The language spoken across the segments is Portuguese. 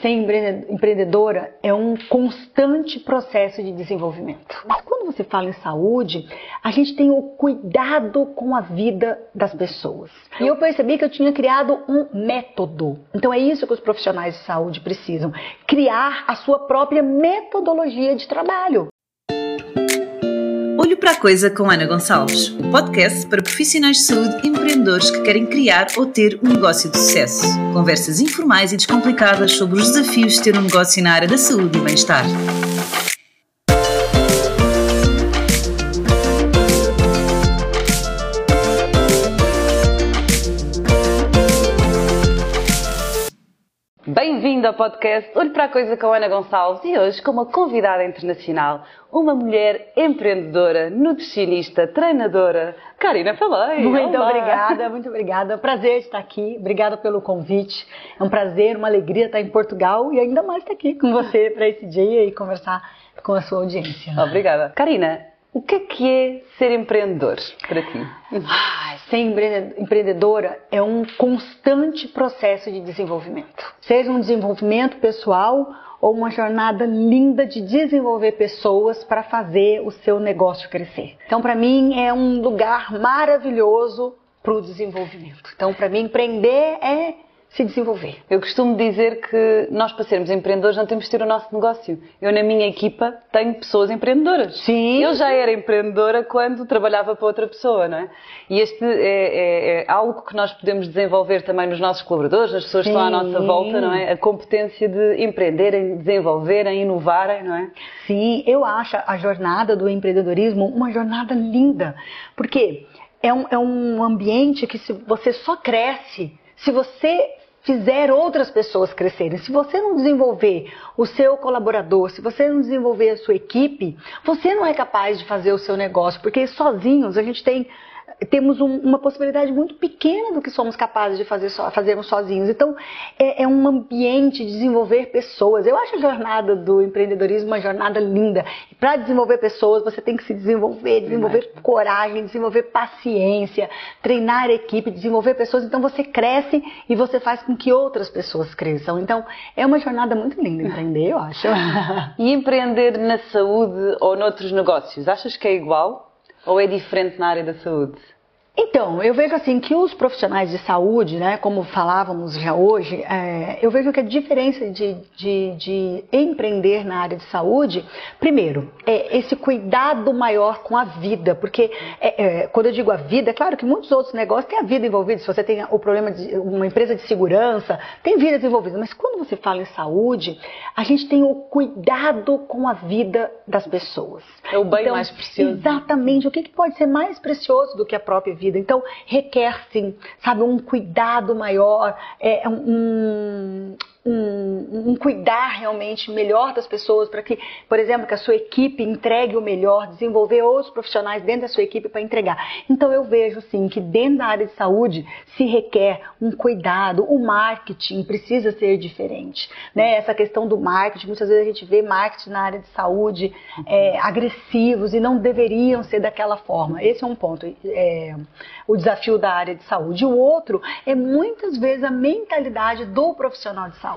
ser empreendedora é um constante processo de desenvolvimento. Mas quando você fala em saúde, a gente tem o cuidado com a vida das pessoas. E eu percebi que eu tinha criado um método. Então é isso que os profissionais de saúde precisam: criar a sua própria metodologia de trabalho. Olho para a Coisa com Ana Gonçalves, o podcast para profissionais de saúde e empreendedores que querem criar ou ter um negócio de sucesso. Conversas informais e descomplicadas sobre os desafios de ter um negócio na área da saúde e bem-estar. Bem-vindo ao podcast Olho para a Coisa com Ana Gonçalves e hoje com uma convidada internacional, uma mulher empreendedora, nutricionista, treinadora, Karina Falei. Muito Olá. obrigada, muito obrigada. Prazer estar aqui, obrigada pelo convite. É um prazer, uma alegria estar em Portugal e ainda mais estar aqui com você para esse dia e conversar com a sua audiência. Obrigada. Karina, o que é que é ser empreendedor para ti? Ah, ser empreendedora é um constante processo de desenvolvimento. Seja um desenvolvimento pessoal ou uma jornada linda de desenvolver pessoas para fazer o seu negócio crescer. Então, para mim, é um lugar maravilhoso para o desenvolvimento. Então, para mim, empreender é se desenvolver. Eu costumo dizer que nós, para sermos empreendedores, não temos de ter o nosso negócio. Eu, na minha equipa, tenho pessoas empreendedoras. Sim. Eu já era empreendedora quando trabalhava para outra pessoa, não é? E este é, é, é algo que nós podemos desenvolver também nos nossos colaboradores, nas pessoas Sim. que estão à nossa volta, não é? A competência de empreenderem, desenvolverem, inovarem, não é? Sim, eu acho a jornada do empreendedorismo uma jornada linda. Porque é um, é um ambiente que se você só cresce se você fizer outras pessoas crescerem. Se você não desenvolver o seu colaborador, se você não desenvolver a sua equipe, você não é capaz de fazer o seu negócio, porque sozinhos a gente tem temos um, uma possibilidade muito pequena do que somos capazes de fazer so, fazermos sozinhos. Então, é, é, um ambiente de desenvolver pessoas. Eu acho a jornada do empreendedorismo uma jornada linda. E para desenvolver pessoas, você tem que se desenvolver, desenvolver coragem, desenvolver paciência, treinar a equipe, desenvolver pessoas. Então, você cresce e você faz com que outras pessoas cresçam. Então, é uma jornada muito linda empreender, eu acho. e empreender na saúde ou noutros negócios, achas que é igual? Ou é diferente na área da saúde? Então, eu vejo assim que os profissionais de saúde, né, como falávamos já hoje, é, eu vejo que a diferença de, de, de, empreender na área de saúde, primeiro, é esse cuidado maior com a vida, porque é, é, quando eu digo a vida, é claro que muitos outros negócios têm a vida envolvida. Se você tem o problema de uma empresa de segurança, tem vida envolvida. Mas quando você fala em saúde, a gente tem o cuidado com a vida das pessoas. É o bem então, mais precioso. Exatamente. O que, que pode ser mais precioso do que a própria vida? Vida. Então, requer, sim, sabe, um cuidado maior, é, um, um, um, cuidar realmente melhor das pessoas para que, por exemplo, que a sua equipe entregue o melhor, desenvolver outros profissionais dentro da sua equipe para entregar. Então eu vejo sim que dentro da área de saúde se requer um cuidado, o marketing precisa ser diferente, né? Essa questão do marketing, muitas vezes a gente vê marketing na área de saúde é, agressivos e não deveriam ser daquela forma. Esse é um ponto, é, o desafio da área de saúde. O outro é muitas vezes a mentalidade do profissional de saúde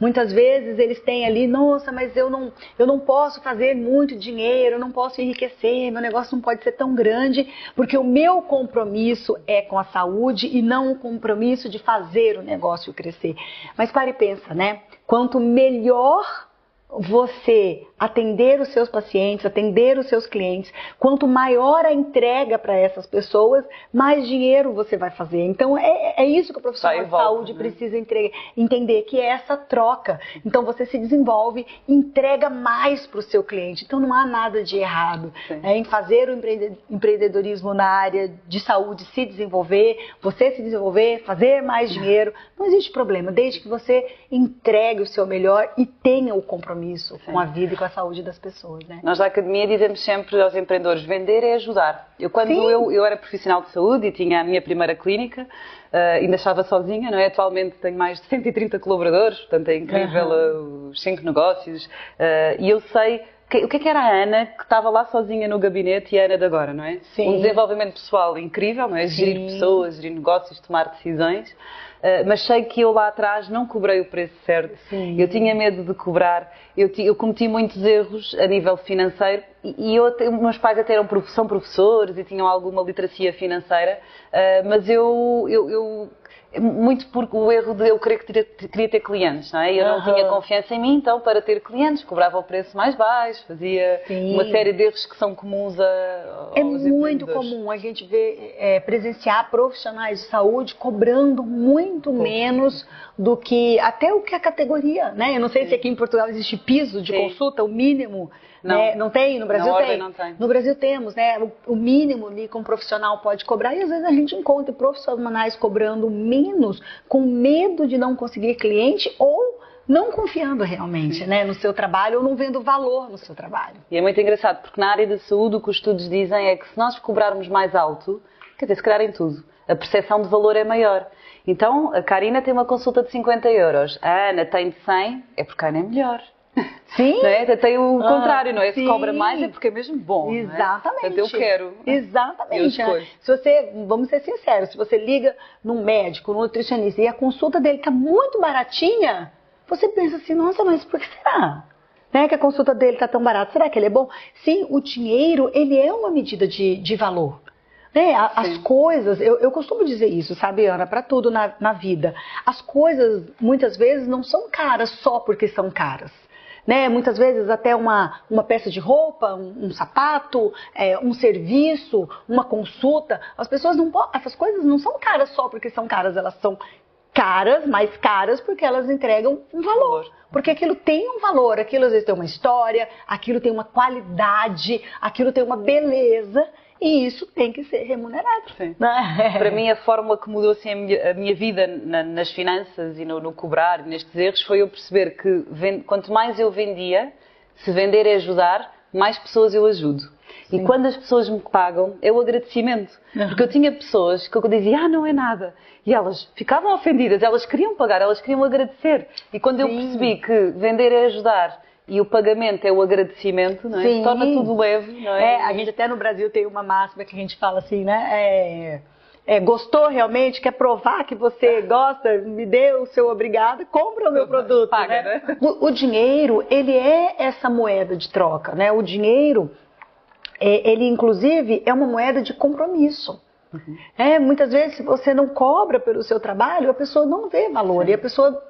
Muitas vezes eles têm ali, nossa, mas eu não, eu não posso fazer muito dinheiro, eu não posso enriquecer, meu negócio não pode ser tão grande, porque o meu compromisso é com a saúde e não o compromisso de fazer o negócio crescer. Mas pare e pensa, né? Quanto melhor você atender os seus pacientes, atender os seus clientes, quanto maior a entrega para essas pessoas, mais dinheiro você vai fazer. Então é, é isso que o profissional de saúde né? precisa entender, que é essa troca. Então você se desenvolve, entrega mais para o seu cliente. Então não há nada de errado é, em fazer o empreendedorismo na área de saúde se desenvolver, você se desenvolver, fazer mais dinheiro. Não existe problema, desde que você entregue o seu melhor e tenha o compromisso compromisso Sim. com a vida e com a saúde das pessoas. Né? Nós da Academia dizemos sempre aos empreendedores, vender é ajudar. Eu quando eu, eu era profissional de saúde e tinha a minha primeira clínica, uh, ainda estava sozinha, não é? Atualmente tenho mais de 130 colaboradores, portanto é incrível uhum. os cinco negócios. Uh, e eu sei o que é que era a Ana que estava lá sozinha no gabinete e a Ana de agora, não é? Sim. Um desenvolvimento pessoal incrível, não é? Gerir pessoas, gerir negócios, tomar decisões. Mas sei que eu lá atrás não cobrei o preço certo. Sim. Eu tinha medo de cobrar, eu, eu, cometi muitos erros a nível financeiro e, eu, meus pais até eram, são professores e tinham alguma literacia financeira, uh, mas eu, eu, eu muito porque o erro de eu querer que queria ter clientes, não é? Eu não tinha confiança em mim, então para ter clientes cobrava o preço mais baixo, fazia Sim. uma série de erros que são comuns a É muito comum a gente ver é, presenciar profissionais de saúde cobrando muito Pô. menos do que até o que a categoria, né? Eu não sei Sim. se aqui em Portugal existe piso de Sim. consulta, o mínimo não, né? não tem? No Brasil tem. Não tem. No Brasil temos, né? O, o mínimo ali que um profissional pode cobrar e às vezes a gente encontra profissionais cobrando menos com medo de não conseguir cliente ou não confiando realmente né, no seu trabalho ou não vendo valor no seu trabalho. E é muito engraçado, porque na área da saúde o que os estudos dizem é que se nós cobrarmos mais alto, quer dizer, se calhar em tudo, a percepção de valor é maior. Então, a Karina tem uma consulta de 50 euros, a Ana tem de 100, é porque a Ana é melhor. Sim. Não é? Tem o ah, contrário, não é? Sim. Se cobra mais é porque é mesmo bom. É? Exatamente. É? Portanto, eu quero. Exatamente. Eu né? Se você, vamos ser sinceros, se você liga num médico, num nutricionista e a consulta dele está muito baratinha, você pensa assim, nossa, mas por que será? Né, que a consulta dele está tão barata, será que ele é bom? Sim, o dinheiro, ele é uma medida de, de valor. Né? As coisas, eu, eu, costumo dizer isso, sabe, Ana, para tudo na, na vida. As coisas, muitas vezes, não são caras só porque são caras né? Muitas vezes até uma, uma peça de roupa, um, um sapato, é, um serviço, uma consulta. As pessoas não essas coisas não são caras só porque são caras, elas são caras, mais caras porque elas entregam um valor. Porque aquilo tem um valor, aquilo às vezes tem uma história, aquilo tem uma qualidade, aquilo tem uma beleza e isso tem que ser remunerado. Sim. É? Para mim, a fórmula que mudou assim, a, minha, a minha vida na, nas finanças e no, no, cobrar, nestes erros, foi eu perceber que vend, quanto mais eu vendia, se vender é ajudar, mais pessoas eu ajudo. Sim. E quando as pessoas me pagam, é o agradecimento. Porque eu tinha pessoas que eu dizia, ah, não é nada. E elas ficavam ofendidas, elas queriam pagar, elas queriam agradecer. E quando Sim. eu percebi que vender é ajudar e o pagamento é o agradecimento, não é? Sim. Torna tudo leve, não é? é? A gente até no Brasil tem uma máxima que a gente fala assim, né? É, é, gostou realmente, quer provar que você gosta, me dê o seu obrigado, compra o meu produto. Paga, né? né? O, o, dinheiro, ele é essa moeda de troca, né? O dinheiro, é, ele inclusive é uma moeda de compromisso. Uhum. É, muitas vezes, se você não cobra pelo seu trabalho, a pessoa não vê valor Sim. e a pessoa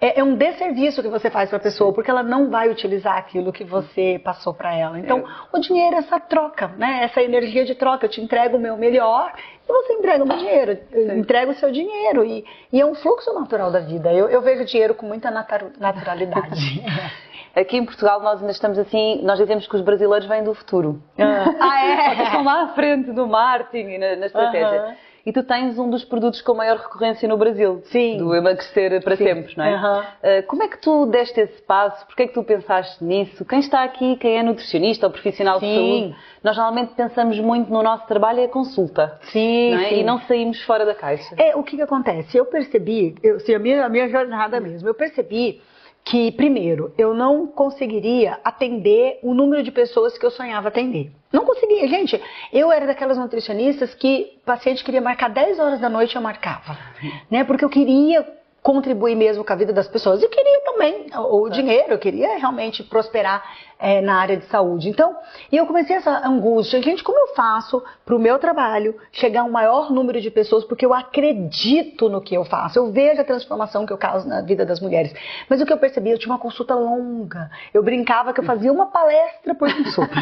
é, é um desserviço que você faz para a pessoa, porque ela não vai utilizar aquilo que você passou para ela. Então, é. o dinheiro é essa troca, né? Essa energia de troca. Eu te entrego o meu melhor e você entrega o meu dinheiro, entrega o seu dinheiro. E, e, é um fluxo natural da vida. Eu, eu vejo dinheiro com muita naturalidade. Aqui em Portugal nós ainda estamos assim, nós dizemos que os brasileiros vêm do futuro. Ah, é? Estão lá à frente do marketing e na, na estratégia. Uh -huh e tu tens um dos produtos com maior recorrência no Brasil. Sim. Do emagrecer para Sim. sempre, não é? Uhum. Uh, como é que tu deste esse passo? Porquê é que tu pensaste nisso? Quem está aqui, quem é nutricionista ou profissional Sim. de saúde, nós normalmente pensamos muito no nosso trabalho é a consulta. Sim, não é? Sim. E não saímos fora da caixa. É, o que, que acontece? Eu percebi, eu, assim, a, minha, a minha jornada mesmo, eu percebi que, primeiro, eu não conseguiria atender o número de pessoas que eu sonhava atender. Não conseguia, gente. Eu era daquelas nutricionistas que o paciente queria marcar 10 horas da noite, eu marcava. Né? Porque eu queria contribuir mesmo com a vida das pessoas. E queria também o dinheiro, eu queria realmente prosperar é, na área de saúde. Então, e eu comecei essa angústia, gente, como eu faço para o meu trabalho chegar a um maior número de pessoas, porque eu acredito no que eu faço, eu vejo a transformação que eu causo na vida das mulheres. Mas o que eu percebi, eu tinha uma consulta longa, eu brincava que eu fazia uma palestra por consulta.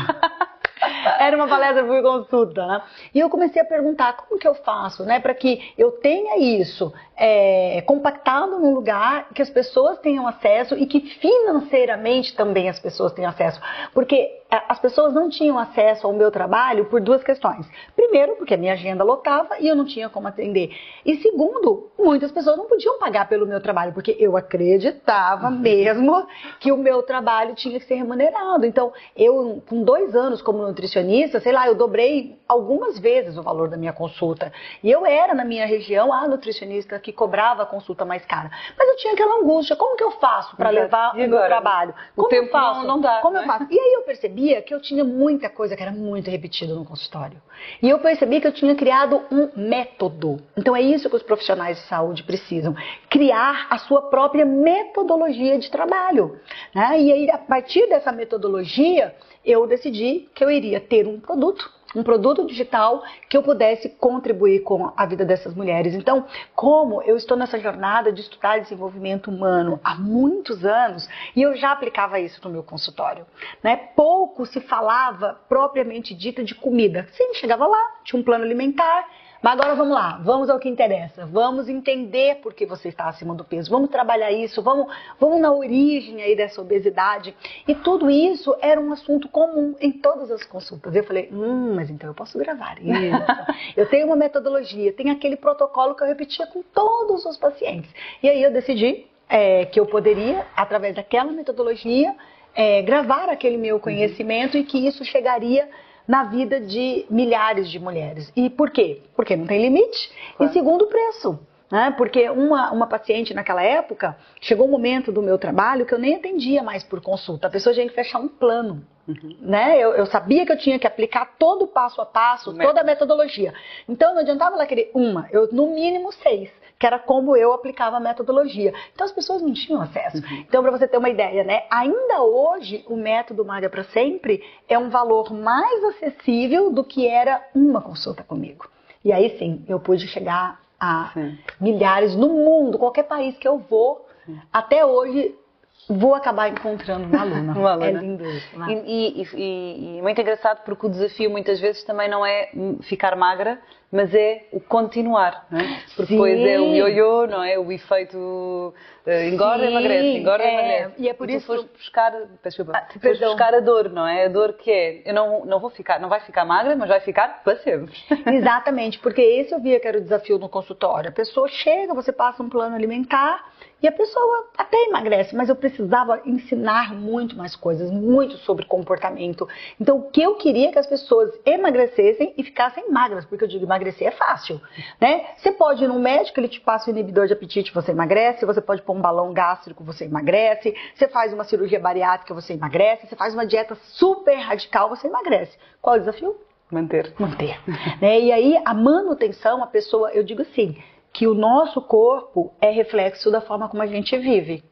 Era uma palestra consulta, né? E eu comecei a perguntar como que eu faço, né, para que eu tenha isso é, compactado num lugar que as pessoas tenham acesso e que financeiramente também as pessoas tenham acesso, porque as pessoas não tinham acesso ao meu trabalho por duas questões. Primeiro, porque a minha agenda lotava e eu não tinha como atender. E segundo, muitas pessoas não podiam pagar pelo meu trabalho, porque eu acreditava uhum. mesmo que o meu trabalho tinha que ser remunerado. Então, eu, com dois anos como nutricionista, sei lá, eu dobrei algumas vezes o valor da minha consulta. E eu era, na minha região, a nutricionista que cobrava a consulta mais cara. Mas eu tinha aquela angústia: como que eu faço para levar o meu trabalho? Como o tempo eu faço? Não, não dá. Como né? eu faço? E aí eu percebi percebia que eu tinha muita coisa que era muito repetida no consultório. E eu percebi que eu tinha criado um método. Então é isso que os profissionais de saúde precisam: criar a sua própria metodologia de trabalho. Né? E aí, a partir dessa metodologia, eu decidi que eu iria ter um produto um produto digital que eu pudesse contribuir com a vida dessas mulheres. Então, como eu estou nessa jornada de estudar desenvolvimento humano há muitos anos e eu já aplicava isso no meu consultório, né? Pouco se falava propriamente dita de comida. Sim, chegava lá, tinha um plano alimentar, mas agora vamos lá, vamos ao que interessa. Vamos entender por que você está acima do peso. Vamos trabalhar isso, vamos, vamos na origem aí dessa obesidade. E tudo isso era um assunto comum em todas as consultas. Eu falei, hum, mas então eu posso gravar isso. eu tenho uma metodologia, tem aquele protocolo que eu repetia com todos os pacientes. E aí eu decidi é, que eu poderia, através daquela metodologia, é, gravar aquele meu conhecimento e que isso chegaria na vida de milhares de mulheres. E por quê? Porque não tem limite. Claro. E segundo, o preço. Né? Porque uma, uma paciente naquela época, chegou um momento do meu trabalho que eu nem atendia mais por consulta. A pessoa tinha que fechar um plano. Uhum. Né? Eu, eu, sabia que eu tinha que aplicar todo o passo a passo, toda a metodologia. Então não adiantava ela querer uma, eu no mínimo seis que era como eu aplicava a metodologia. Então as pessoas não tinham acesso. Uhum. Então, para você ter uma ideia, né? Ainda hoje, o método Maga para Sempre é um valor mais acessível do que era uma consulta comigo. E aí sim, eu pude chegar a sim. milhares no mundo, qualquer país que eu vou. Sim. Até hoje, vou acabar encontrando uma aluna. uma aluna. É lindo isso. Né? E, e, e, e, muito engraçado porque o desafio muitas vezes também não é ficar magra, mas é o continuar, não é? Porque Sim. depois é o ioiô, não é? O efeito uh, engorda, Sim, emagrece, engorda, é, emagrece. E é por e isso que foste buscar, desculpa, ah, foste buscar a dor, não é? A dor que é, eu não, não vou ficar, não vai ficar magra, mas vai ficar para sempre. Exatamente, porque esse eu via que era o desafio no consultório. A pessoa chega, você passa um plano alimentar, e a pessoa até emagrece, mas eu precisava ensinar muito mais coisas, muito sobre comportamento. Então, o que eu queria é que as pessoas emagrecessem e ficassem magras, porque eu digo, emagrecer é fácil, né? Você pode ir no médico, ele te passa o inibidor de apetite, você emagrece, você pode pôr um balão gástrico, você emagrece, você faz uma cirurgia bariátrica, você emagrece, você faz uma dieta super radical, você emagrece. Qual é o desafio? Manter. Manter. né? E aí, a manutenção, a pessoa, eu digo assim, que o nosso corpo é reflexo da forma como a gente vive.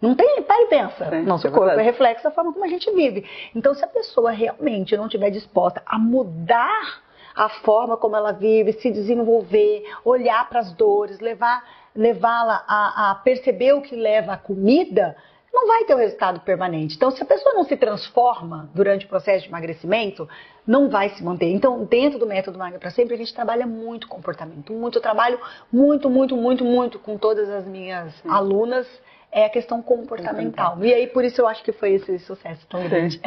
Não tem, para e pensa. Sim, nosso é corpo é reflexo da forma como a gente vive. Então, se a pessoa realmente não estiver disposta a mudar a forma como ela vive, se desenvolver, olhar para as dores, levar levá-la a, a perceber o que leva a comida, não vai ter um resultado permanente. Então, se a pessoa não se transforma durante o processo de emagrecimento, não vai se manter. Então, dentro do método Magra para Sempre, a gente trabalha muito comportamento, muito. Eu trabalho muito, muito, muito, muito com todas as minhas Sim. alunas. É a questão comportamental. E aí, por isso, eu acho que foi esse sucesso tão grande.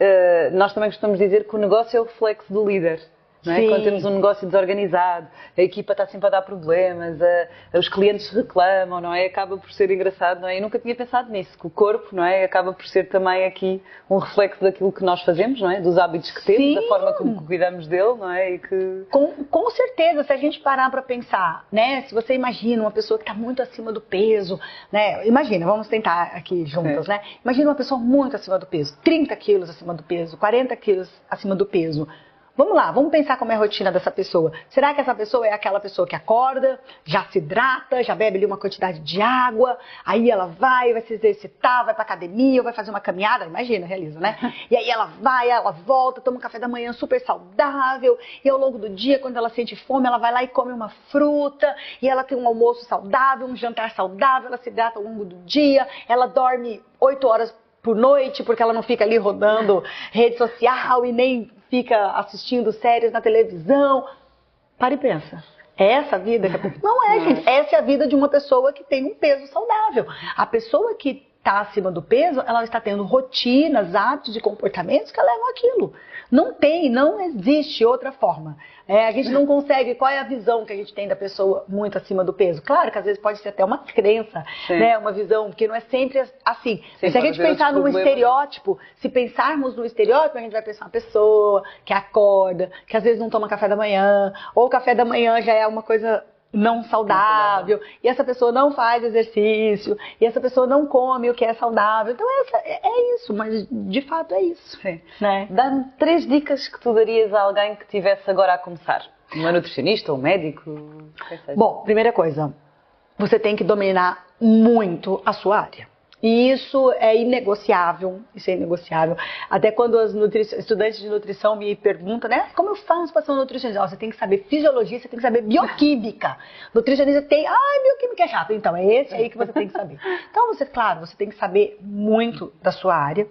Uh, nós também costumamos dizer que o negócio é o reflexo do líder. É? Quando temos um negócio desorganizado, a equipa está sempre a dar problemas, a, os clientes reclamam, não é? Acaba por ser engraçado, não é? Eu nunca tinha pensado nisso, que o corpo, não é? Acaba por ser também aqui um reflexo daquilo que nós fazemos, não é? Dos hábitos que temos, Sim. da forma como cuidamos dele, não é? E que... com, com certeza, se a gente parar para pensar, né? Se você imagina uma pessoa que está muito acima do peso, né? Imagina, vamos tentar aqui juntas, né? Imagina uma pessoa muito acima do peso, 30 quilos acima do peso, 40 quilos acima do peso. Vamos lá, vamos pensar como é a rotina dessa pessoa. Será que essa pessoa é aquela pessoa que acorda, já se hidrata, já bebe ali uma quantidade de água, aí ela vai, vai se exercitar, vai pra academia, ou vai fazer uma caminhada, imagina, realiza, né? E aí ela vai, ela volta, toma um café da manhã super saudável, e ao longo do dia, quando ela sente fome, ela vai lá e come uma fruta, e ela tem um almoço saudável, um jantar saudável, ela se hidrata ao longo do dia, ela dorme oito horas por noite, porque ela não fica ali rodando rede social e nem fica assistindo séries na televisão. Para e pensa. É essa a vida? Não é, gente. Essa é a vida de uma pessoa que tem um peso saudável. A pessoa que está acima do peso, ela está tendo rotinas, hábitos e comportamentos que levam aquilo. Não tem, não existe outra forma. É, a gente não consegue. Qual é a visão que a gente tem da pessoa muito acima do peso? Claro que às vezes pode ser até uma crença, né? Uma visão, porque não é sempre assim. Sim, se a gente pensar num estereótipo, se pensarmos no estereótipo, a gente vai pensar uma pessoa que acorda, que às vezes não toma café da manhã, ou o café da manhã já é uma coisa não saudável, e essa pessoa não faz exercício, e essa pessoa não come o que é saudável. Então essa, é, é isso, mas de fato é isso. Sim. Né? Dá-me três dicas que tu darias a alguém que estivesse agora a começar. Uma nutricionista ou um médico? Bom, primeira coisa, você tem que dominar muito a sua área. E isso é inegociável, isso é inegociável. Até quando os estudantes de nutrição me perguntam, né, como eu faço para ser um nutricionista? Você tem que saber fisiologia, você tem que saber bioquímica. Nutricionista tem, ah, bioquímica é chato. Então, é esse aí que você tem que saber. Então, você, claro, você tem que saber muito da sua área.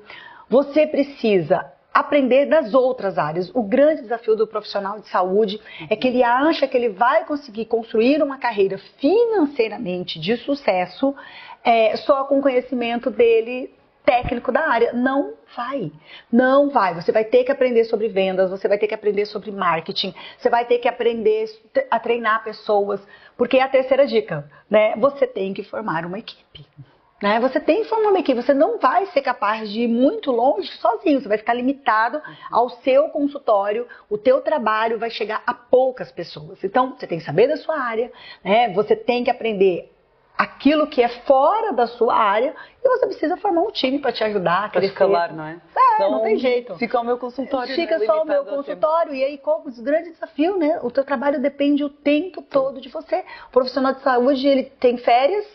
Você precisa aprender das outras áreas. O grande desafio do profissional de saúde é que ele acha que ele vai conseguir construir uma carreira financeiramente de sucesso é, só com o conhecimento dele técnico da área. Não vai. Não vai. Você vai ter que aprender sobre vendas, você vai ter que aprender sobre marketing, você vai ter que aprender a treinar pessoas. Porque é a terceira dica, né? Você tem que formar uma equipe. Né? Você tem que uma equipe, você não vai ser capaz de ir muito longe sozinho, você vai ficar limitado ao seu consultório, o teu trabalho vai chegar a poucas pessoas. Então, você tem que saber da sua área, né? você tem que aprender aquilo que é fora da sua área e você precisa formar um time para te ajudar. Para escalar, não é? É, então, não tem jeito. Fica o meu consultório. Fica né? só o meu consultório e aí qual o grande desafio, né? O teu trabalho depende o tempo todo de você. O profissional de saúde, ele tem férias,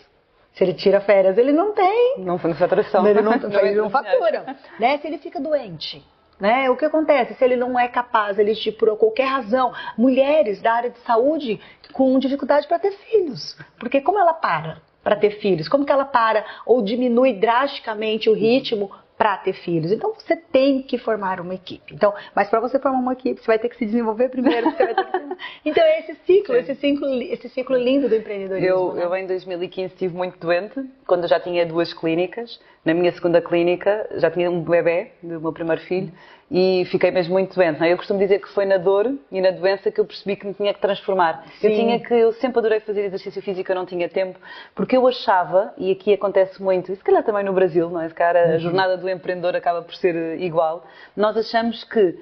se ele tira férias, ele não tem. Não foi faturação. Ele não, ele não fatura. Né? Se ele fica doente, né? O que acontece? Se ele não é capaz, ele te, por qualquer razão, mulheres da área de saúde com dificuldade para ter filhos. Porque como ela para para ter filhos? Como que ela para ou diminui drasticamente o ritmo para ter filhos. Então você tem que formar uma equipe. Então, mas para você formar uma equipe, você vai ter que se desenvolver primeiro. Que... então é esse ciclo, esse ciclo, esse ciclo lindo do empreendedorismo. Eu, né? eu em 2015 estive muito doente, quando eu já tinha duas clínicas. Na minha segunda clínica já tinha um bebê do meu primeiro filho e fiquei mesmo muito doente. É? Eu costumo dizer que foi na dor e na doença que eu percebi que me tinha que transformar. Sim. Eu tinha que, eu sempre adorei fazer exercício físico, eu não tinha tempo, porque eu achava, e aqui acontece muito, e se calhar também no Brasil, não é? Se calhar a uhum. jornada do empreendedor acaba por ser eh, igual, nós achamos que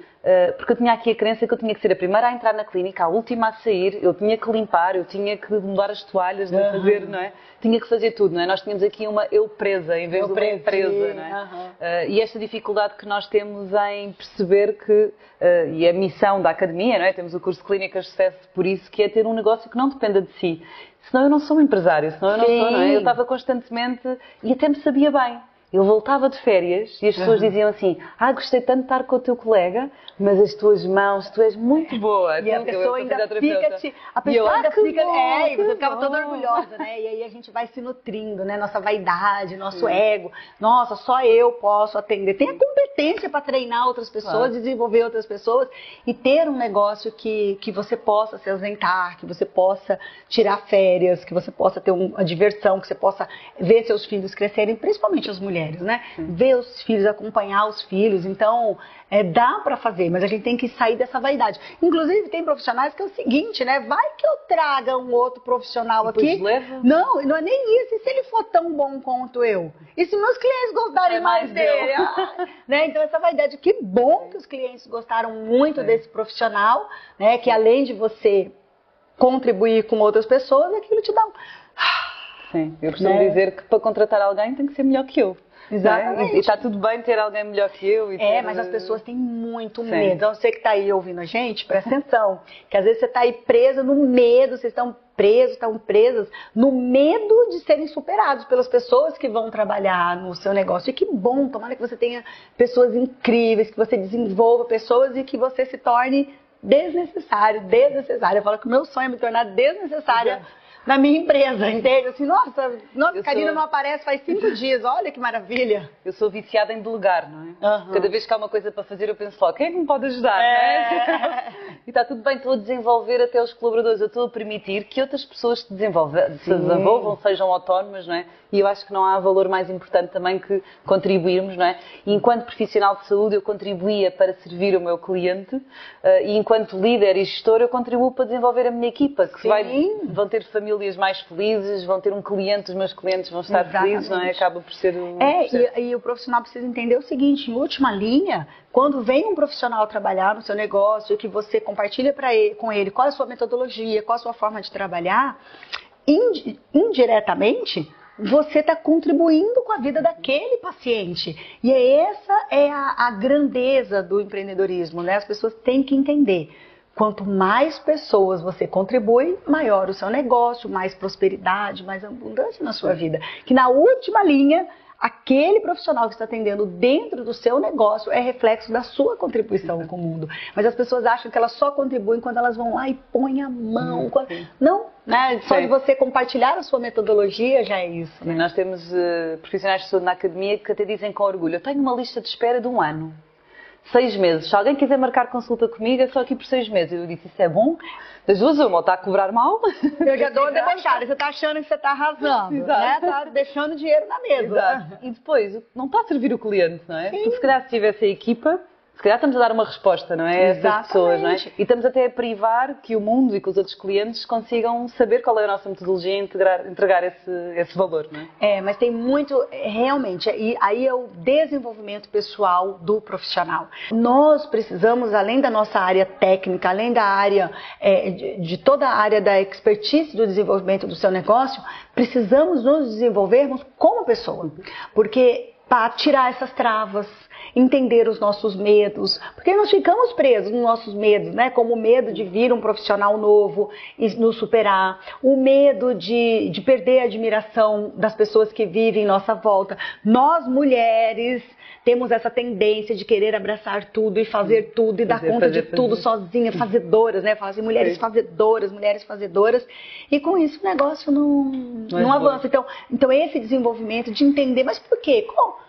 porque eu tinha aqui a crença que eu tinha que ser a primeira a entrar na clínica, a última a sair, eu tinha que limpar, eu tinha que mudar as toalhas, de fazer, não é? Tinha que fazer tudo, não é? Nós tínhamos aqui uma eu presa em vez eu de uma empresa, não é? Uhum. Uh, e esta dificuldade que nós temos em perceber que, uh, e a missão da academia, não é? Temos o curso de Clínicas de Sucesso por isso, que é ter um negócio que não dependa de si. Senão eu não sou um empresário, senão eu não Sim. sou, não é? Eu estava constantemente e até me sabia bem. Eu voltava de férias e as pessoas uhum. diziam assim: Ah, gostei tanto de estar com o teu colega, mas as tuas mãos, tu és muito boa. E a pessoa ainda fica te. A pessoa ainda fica. Bom, é, e você ficava toda orgulhosa, né? E aí a gente vai se nutrindo, né? Nossa vaidade, nosso ego. Nossa, só eu posso atender. Tem a competência para treinar outras pessoas, claro. desenvolver outras pessoas e ter um negócio que, que você possa se ausentar, que você possa tirar férias, que você possa ter uma diversão, que você possa ver seus filhos crescerem, principalmente as mulheres mulheres, né? Ver os filhos, acompanhar os filhos. Então, é, dá para fazer, mas a gente tem que sair dessa vaidade. Inclusive, tem profissionais que é o seguinte, né? Vai que eu traga um outro profissional aqui. Leva. Não, não é nem isso. E se ele for tão bom quanto eu? E se meus clientes gostarem é mais, mais dele? Ah, né? Então, essa vaidade. Que bom que os clientes gostaram muito é. desse profissional, né? Que além de você contribuir com outras pessoas, aquilo te dá um. Sim, eu costumo né? dizer que para contratar alguém tem que ser melhor que eu. Exatamente. É? E está tudo bem ter alguém melhor que eu. é, ter... mas as pessoas têm muito Sim. medo. Então, você que está aí ouvindo a gente, presta atenção. que às vezes você está aí presa no medo, vocês estão presos, estão presas no medo de serem superados pelas pessoas que vão trabalhar no seu negócio. E que bom, tomara que você tenha pessoas incríveis, que você desenvolva pessoas e que você se torne desnecessário, desnecessário. Eu falo que o meu sonho é me tornar desnecessária na minha empresa, entende? Assim, nossa, nossa Karina sou... não aparece faz cinco dias, olha que maravilha. Eu sou viciada em delegar, não é? Uhum. Cada vez que há uma coisa para fazer, eu penso só, quem é que me pode ajudar? É. e está tudo bem, estou a desenvolver até os colaboradores, eu estou a permitir que outras pessoas se, desenvolvam, se desenvolvam, sejam autónomas, não é? E eu acho que não há valor mais importante também que contribuirmos, não é? E enquanto profissional de saúde, eu contribuía para servir o meu cliente, uh, e enquanto líder e gestor, eu contribuo para desenvolver a minha equipa, que vai, vão ter famílias famílias mais felizes, vão ter um cliente, os meus clientes vão estar Exatamente. felizes, não é? Acaba por ser o. É, e, e, o profissional precisa entender o seguinte: em última linha, quando vem um profissional trabalhar no seu negócio, que você compartilha ele, com ele qual é a sua metodologia, qual é a sua forma de trabalhar, indiretamente você está contribuindo com a vida daquele paciente. E é essa é a, a, grandeza do empreendedorismo, né? As pessoas têm que entender. Quanto mais pessoas você contribui, maior o seu negócio, mais prosperidade, mais abundância na sua vida. Que na última linha aquele profissional que está atendendo dentro do seu negócio é reflexo da sua contribuição com o mundo. Mas as pessoas acham que elas só contribuem quando elas vão lá e põem a mão. Não, né? Só de você compartilhar a sua metodologia já é isso. Né? Nós temos uh, profissionais de saúde na academia que até dizem com orgulho: eu tenho uma lista de espera de um ano seis meses. Se alguém quiser marcar consulta comigo, é só aqui por seis meses. Eu disse, isso é bom? Das duas, uma, ou está a cobrar mal. Eu já dou debochada. Você está achando que você está arrasando, Exato. né? Está deixando dinheiro na mesa. Exato. E depois, não está a servir o cliente, não é? Sim. Porque se calhar se tivesse a equipa, se calhar estamos a dar uma resposta, não é? A essas pessoas, não é? E estamos até a privar que o mundo e que os outros clientes consigam saber qual é a nossa metodologia e integrar, entregar esse, esse valor, não é? É, mas tem muito, realmente, e aí é o desenvolvimento pessoal do profissional. Nós precisamos, além da nossa área técnica, além da área, é, de, de toda a área da expertise do desenvolvimento do seu negócio, precisamos nos desenvolvermos como pessoa. Porque para tirar essas travas, entender os nossos medos, porque nós ficamos presos nos nossos medos, né? Como o medo de vir um profissional novo e nos superar, o medo de, de perder a admiração das pessoas que vivem em nossa volta. Nós mulheres temos essa tendência de querer abraçar tudo e fazer tudo e dar fazer, conta fazer, de tudo fazer. sozinha, fazedoras, né? Fazem mulheres Sim. fazedoras, mulheres fazedoras. E com isso o negócio não, não, não avança. Então, então, esse desenvolvimento de entender, mas por quê? Como?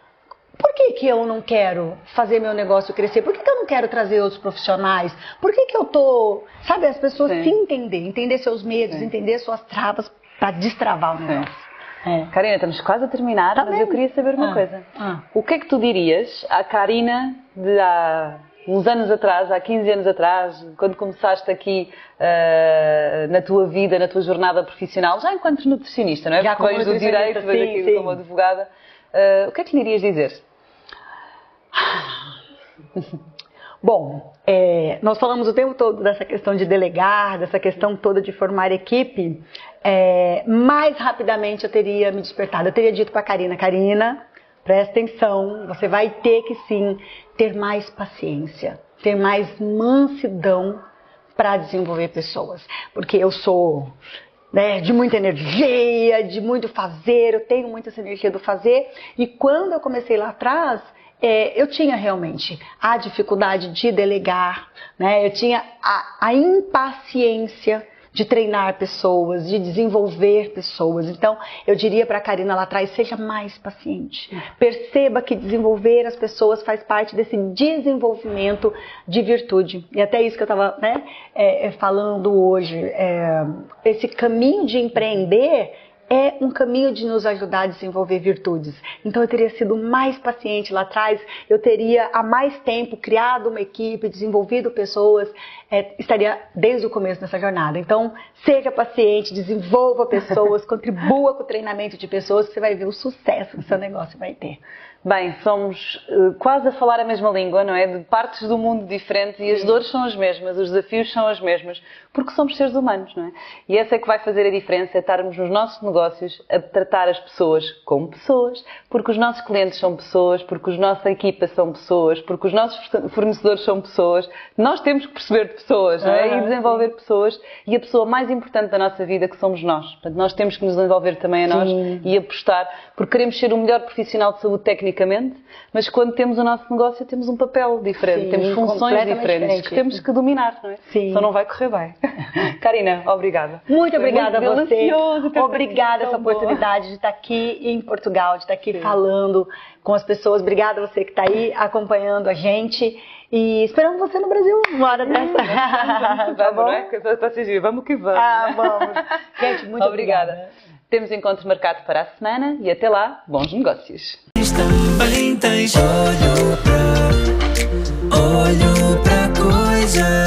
Por que, que eu não quero fazer meu negócio crescer? Por que, que eu não quero trazer outros profissionais? Por que, que eu tô. Sabe, as pessoas Sim. se entender, entender seus medos, Sim. entender suas travas para destravar o negócio. É. Karina, estamos quase a terminar, tá mas eu queria saber uma ah. coisa. Ah. O que é que tu dirias à Karina de há uns anos atrás, há 15 anos atrás, quando começaste aqui uh, na tua vida, na tua jornada profissional, já enquanto nutricionista, não é? Já Porque como do direito, aqui sim. como advogada. Uh, o que é que lhe irias dizer? Bom, é, nós falamos o tempo todo dessa questão de delegar, dessa questão toda de formar equipe. É, mais rapidamente eu teria me despertado. Eu teria dito para a Karina, Karina, presta atenção, você vai ter que sim ter mais paciência, ter mais mansidão para desenvolver pessoas. Porque eu sou né, de muita energia, de muito fazer, eu tenho muita essa energia do fazer. E quando eu comecei lá atrás, é, eu tinha realmente a dificuldade de delegar, né? eu tinha a, a impaciência de treinar pessoas, de desenvolver pessoas. Então, eu diria para a Karina lá atrás, seja mais paciente. Perceba que desenvolver as pessoas faz parte desse desenvolvimento de virtude. E até isso que eu estava né, é, é, falando hoje. É, esse caminho de empreender é um caminho de nos ajudar a desenvolver virtudes. Então eu teria sido mais paciente lá atrás, eu teria há mais tempo criado uma equipe, desenvolvido pessoas, é, estaria desde o começo dessa jornada. Então seja paciente, desenvolva pessoas, contribua com o treinamento de pessoas, você vai ver o sucesso que seu negócio vai ter. Bem, somos uh, quase a falar a mesma língua, não é? De partes do mundo diferentes e as dores são as mesmas, os desafios são os mesmos, porque somos seres humanos, não é? E essa é que vai fazer a diferença, é estarmos nos nossos negócios a tratar as pessoas como pessoas, porque os nossos clientes são pessoas, porque a nossa equipa são pessoas, porque os nossos fornecedores são pessoas. Nós temos que perceber de pessoas, não é? E desenvolver pessoas. E a pessoa mais importante da nossa vida que somos nós. Portanto, nós temos que nos desenvolver também a nós Sim. e apostar, porque queremos ser o melhor profissional de saúde técnica mas quando temos o nosso negócio temos um papel diferente, Sim, temos funções diferentes diferente. que temos que dominar, não é? Sim. Só não vai correr bem. Karina, obrigada. Muito obrigada muito a você. Obrigada essa oportunidade boa. de estar aqui em Portugal, de estar aqui Sim. falando com as pessoas. Obrigada a você que está aí acompanhando a gente. E esperamos você no Brasil uma hora dessa. Vamos, tá bom? Né? Vamos que vamos. Ah, vamos. Gente, muito obrigada. obrigada. Temos encontro marcado para a semana e até lá, bons negócios também tens olho pra, olho pra coisas.